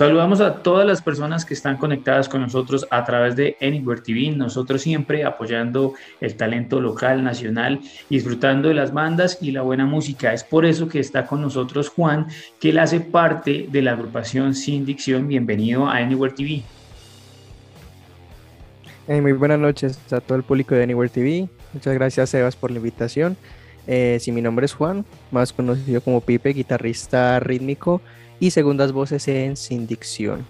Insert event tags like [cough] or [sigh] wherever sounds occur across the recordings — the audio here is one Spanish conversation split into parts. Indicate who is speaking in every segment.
Speaker 1: Saludamos a todas las personas que están conectadas con nosotros a través de Anywhere TV. Nosotros siempre apoyando el talento local, nacional, disfrutando de las bandas y la buena música. Es por eso que está con nosotros Juan, que él hace parte de la agrupación Sin Dicción. Bienvenido a Anywhere TV.
Speaker 2: muy buenas noches a todo el público de Anywhere TV. Muchas gracias, Sebas, por la invitación. Eh, si mi nombre es Juan, más conocido como Pipe, guitarrista rítmico y segundas voces en Sin Dicción.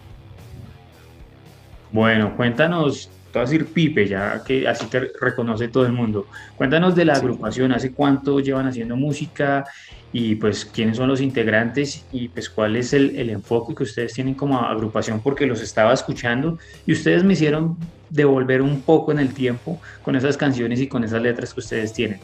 Speaker 1: Bueno, cuéntanos, te vas a decir Pipe, ya que así te reconoce todo el mundo. Cuéntanos de la agrupación, hace cuánto llevan haciendo música y pues quiénes son los integrantes y pues cuál es el, el enfoque que ustedes tienen como agrupación, porque los estaba escuchando y ustedes me hicieron devolver un poco en el tiempo con esas canciones y con esas letras que ustedes tienen.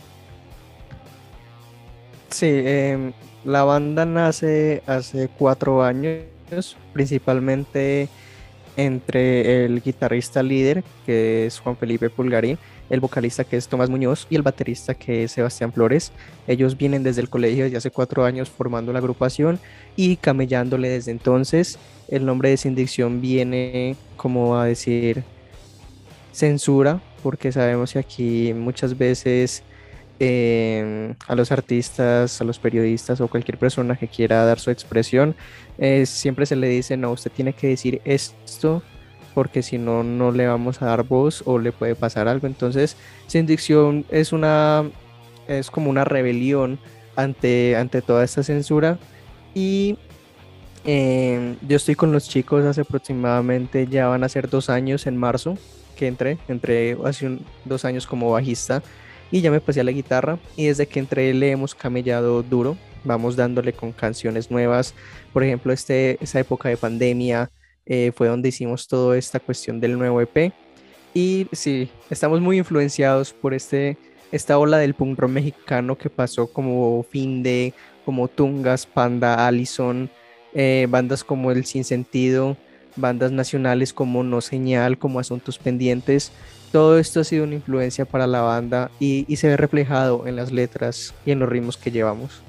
Speaker 2: Sí, eh, la banda nace hace cuatro años, principalmente entre el guitarrista líder, que es Juan Felipe Pulgarín, el vocalista que es Tomás Muñoz y el baterista que es Sebastián Flores. Ellos vienen desde el colegio desde hace cuatro años formando la agrupación y camellándole desde entonces. El nombre de Sindicción viene como a decir censura, porque sabemos que aquí muchas veces Em, a los artistas, a los periodistas o cualquier persona que quiera dar su expresión, eh, siempre se le dice, no, usted tiene que decir esto porque si no, no le vamos a dar voz o le puede pasar algo. Entonces, sin dicción es una, es como una rebelión ante, ante toda esta censura y em, yo estoy con los chicos hace aproximadamente, ya van a ser dos años en marzo que entré, entré hace dos años como bajista y ya me pasé a la guitarra. Y desde que entré le hemos camellado duro, vamos dándole con canciones nuevas, por ejemplo este, esa época de pandemia eh, fue donde hicimos toda esta cuestión del nuevo EP y sí, estamos muy influenciados por este, esta ola del punk rock mexicano que pasó como Finde, como Tungas, Panda, Allison, eh, bandas como El Sinsentido, bandas nacionales como No Señal, como Asuntos Pendientes, todo esto ha sido una influencia para la banda y, se ve reflejado en las letras y en los ritmos que llevamos.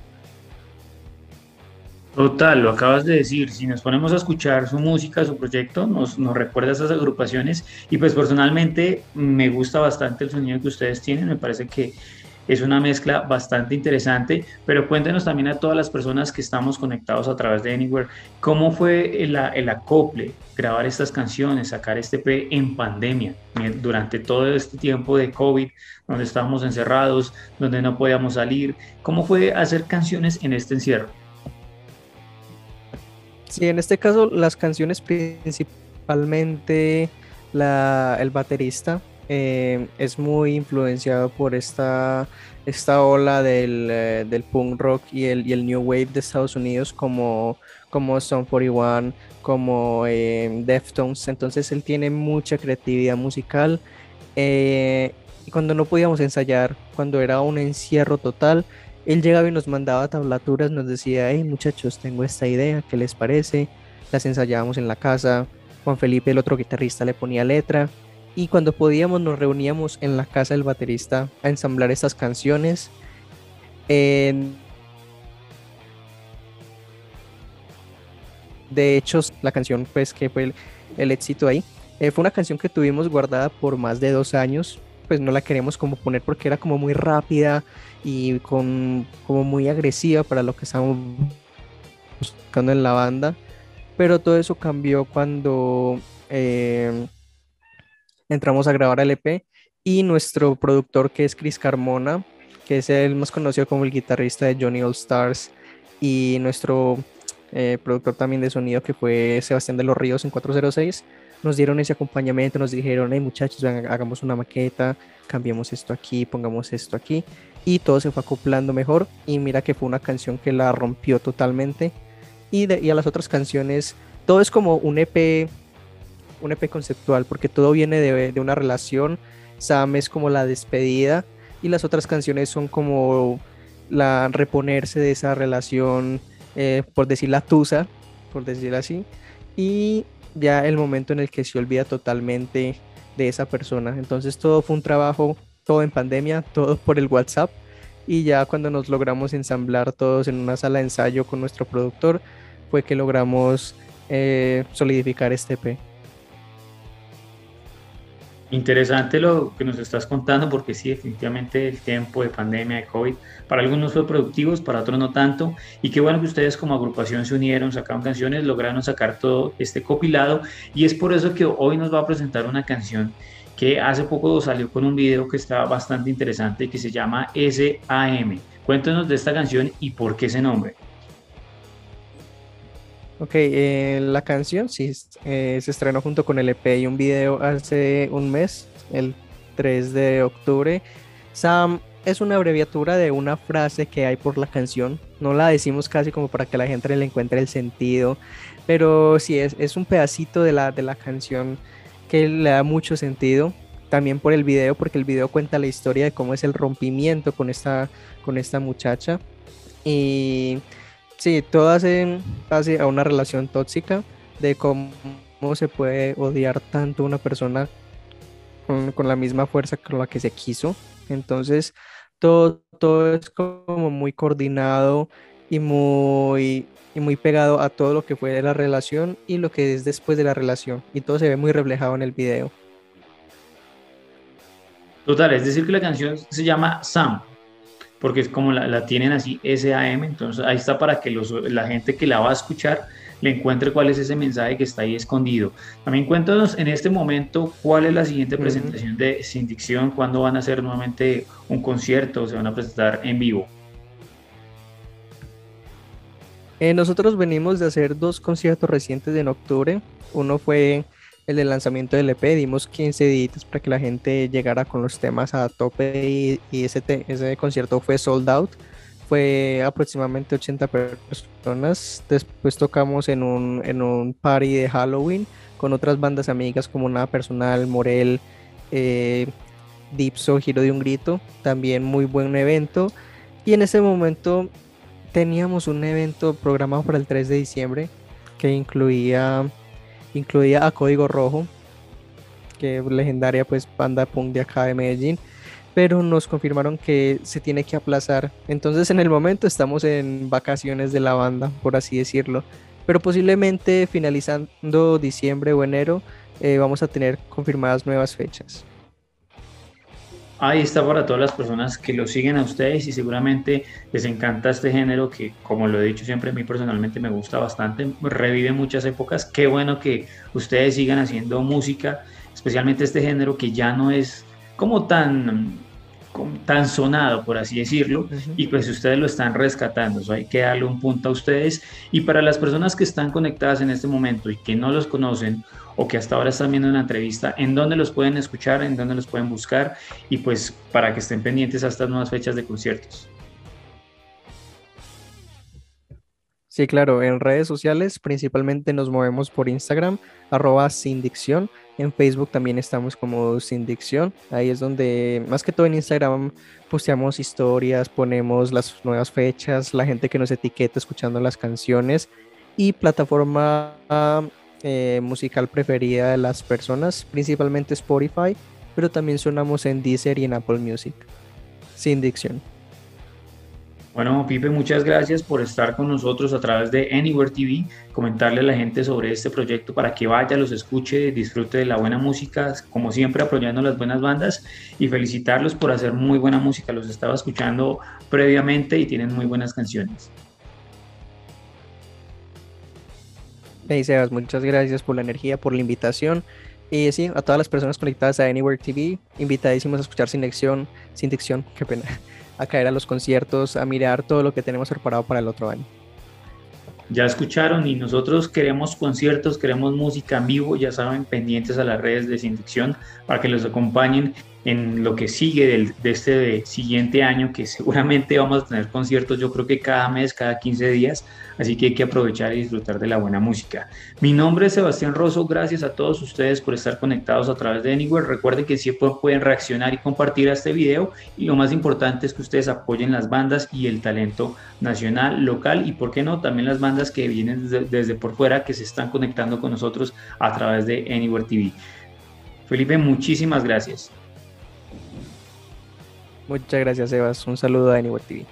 Speaker 1: Total, lo acabas de decir, si nos ponemos a escuchar su música, su proyecto, nos, nos recuerda a esas agrupaciones. Y pues personalmente me gusta bastante el sonido que ustedes tienen, me parece que es una mezcla bastante interesante, pero cuéntenos también a todas las personas que estamos conectados a través de Anywhere, ¿cómo fue el, acople, grabar estas canciones, sacar este P en pandemia, durante todo este tiempo de COVID, donde estábamos encerrados, donde no podíamos salir? ¿Cómo fue hacer canciones en este encierro?
Speaker 2: Sí, en este caso las canciones principalmente el baterista eh, es muy influenciado por esta, esta ola del, eh, del punk rock y el, y el, new wave de Estados Unidos como, como Stone 41, como eh, Deftones. Entonces él tiene mucha creatividad musical. y cuando no podíamos ensayar, cuando era un encierro total, él llegaba y nos mandaba tablaturas, nos decía, hey muchachos, tengo esta idea, ¿qué les parece? Las ensayábamos en la casa. Juan Felipe, el otro guitarrista, le ponía letra y cuando podíamos nos reuníamos en la casa del baterista a ensamblar estas canciones. de hecho, la canción pues que fue el, éxito ahí, eh, fue una canción que tuvimos guardada por más de dos años, pues no la queremos como poner porque era como muy rápida y con, como muy agresiva para lo que estábamos buscando en la banda, pero todo eso cambió cuando... Eh, entramos a grabar el EP y nuestro productor que es Chris Carmona, que es el más conocido como el guitarrista de Johnny All Stars y nuestro eh, productor también de sonido que fue Sebastián de los Ríos en 406, nos dieron ese acompañamiento, nos dijeron, hey muchachos, hagamos una maqueta, cambiemos esto aquí, pongamos esto aquí y todo se fue acoplando mejor y mira que fue una canción que la rompió totalmente y, de, y a las otras canciones todo es como un EP un EP conceptual, porque todo viene de, una relación. Sam es como la despedida y las otras canciones son como la reponerse de esa relación, eh, por decir la tusa, por decirlo así, y ya el momento en el que se olvida totalmente de esa persona. Entonces todo fue un trabajo, todo en pandemia, [laughs] todo por el WhatsApp, y ya cuando nos logramos ensamblar todos en una sala de ensayo con nuestro productor, fue que logramos eh, solidificar este EP.
Speaker 1: Interesante lo que nos estás contando, porque sí, definitivamente el tiempo de pandemia, de COVID, para algunos fue productivo, para otros no tanto. Y qué bueno que ustedes como agrupación se unieron, sacaron canciones, lograron sacar todo este copilado. Y es por eso que hoy nos va a presentar una canción que hace poco salió con un video que está bastante interesante y que se llama SAM. Cuéntanos de esta canción y por qué ese nombre.
Speaker 2: Ok, eh, la canción sí eh, se estrenó junto con el EP y un video hace un mes, el 3 de octubre. Sam es una abreviatura de una frase que hay por la canción. No la decimos casi como para que la gente le encuentre el sentido, pero sí es, es un pedacito de la, de la canción que le da mucho sentido. También por el video, porque el video cuenta la historia de cómo es el rompimiento con esta, con esta muchacha. Y Sí, todo hace, a una relación tóxica de cómo, se puede odiar tanto una persona con, la misma fuerza con la que se quiso. Entonces, todo, todo es como muy coordinado y muy, y muy pegado a todo lo que fue de la relación y lo que es después de la relación. Y todo se ve muy reflejado en el video.
Speaker 1: Total, es decir que la canción se llama Sam, porque es como la, tienen así SAM, entonces ahí está para que la gente que la va a escuchar le encuentre cuál es ese mensaje que está ahí escondido. También cuéntanos en este momento cuál es la siguiente presentación de Sin Dicción, cuándo van a hacer nuevamente un concierto se van a presentar en vivo.
Speaker 2: Eh, nosotros venimos de hacer dos conciertos recientes en octubre. Uno fue el del lanzamiento del EP, dimos 15 días para que la gente llegara con los temas a tope y, ese, ese concierto fue sold out. Fue aproximadamente 80 personas. Después tocamos en un, en un party de Halloween con otras bandas amigas como Nada Personal, Morel, eh, Dipso, Giro de un Grito. También muy buen evento. Y en ese momento teníamos un evento programado para el 3 de diciembre que incluía incluía a Código Rojo, que legendaria pues banda punk de acá de Medellín, pero nos confirmaron que se tiene que aplazar. Entonces en el momento estamos en vacaciones de la banda, por así decirlo, pero posiblemente finalizando diciembre o enero eh, vamos a tener confirmadas nuevas fechas.
Speaker 1: Ahí está para todas las personas que lo siguen a ustedes y seguramente les encanta este género que, como lo he dicho siempre, a mí personalmente me gusta bastante, revive muchas épocas. Qué bueno que ustedes sigan haciendo música, especialmente este género que ya no es como tan tan sonado, por así decirlo, y pues ustedes lo están rescatando, eso hay que darle un punto a ustedes. Y para las personas que están conectadas en este momento y que no los conocen o que hasta ahora están viendo una entrevista, ¿en dónde los pueden escuchar? ¿En dónde los pueden buscar? Y pues para que estén pendientes a estas nuevas fechas de conciertos.
Speaker 2: Sí, claro, en redes sociales principalmente nos movemos por Instagram, arroba sin dicción. En Facebook también estamos como sin dicción. Ahí es donde, más que todo en Instagram, posteamos historias, ponemos las nuevas fechas, la gente que nos etiqueta escuchando las canciones y plataforma eh, musical preferida de las personas, principalmente Spotify, pero también sonamos en Deezer y en Apple Music. Sin dicción.
Speaker 1: Bueno, Pipe, muchas gracias por estar con nosotros a través de Anywhere TV, comentarle a la gente sobre este proyecto para que vaya, los escuche, disfrute de la buena música, como siempre apoyando las buenas bandas y felicitarlos por hacer muy buena música. Los estaba escuchando previamente y tienen muy buenas canciones.
Speaker 2: Hey Sebas, muchas gracias por la energía, por la invitación. Y sí, a todas las personas conectadas a Anywhere TV, invitadísimos a escuchar Sin Dicción, Sin Dicción, qué pena a caer a los conciertos, a mirar todo lo que tenemos preparado para el otro año.
Speaker 1: Ya escucharon y nosotros queremos conciertos, queremos música en vivo, ya saben, pendientes a las redes de Sindicción para que los acompañen en lo que sigue de este siguiente año, que seguramente vamos a tener conciertos, yo creo que cada mes, cada 15 días, así que hay que aprovechar y disfrutar de la buena música. Mi nombre es Sebastián Rosso, gracias a todos ustedes por estar conectados a través de Anywhere. Recuerden que siempre pueden reaccionar y compartir a este video y lo más importante es que ustedes apoyen las bandas y el talento nacional, local y, por qué no, también las bandas que vienen desde por fuera que se están conectando con nosotros a través de Anywhere TV. Felipe, muchísimas gracias.
Speaker 2: Muchas gracias, Sebas. Un saludo a Anywhere TV.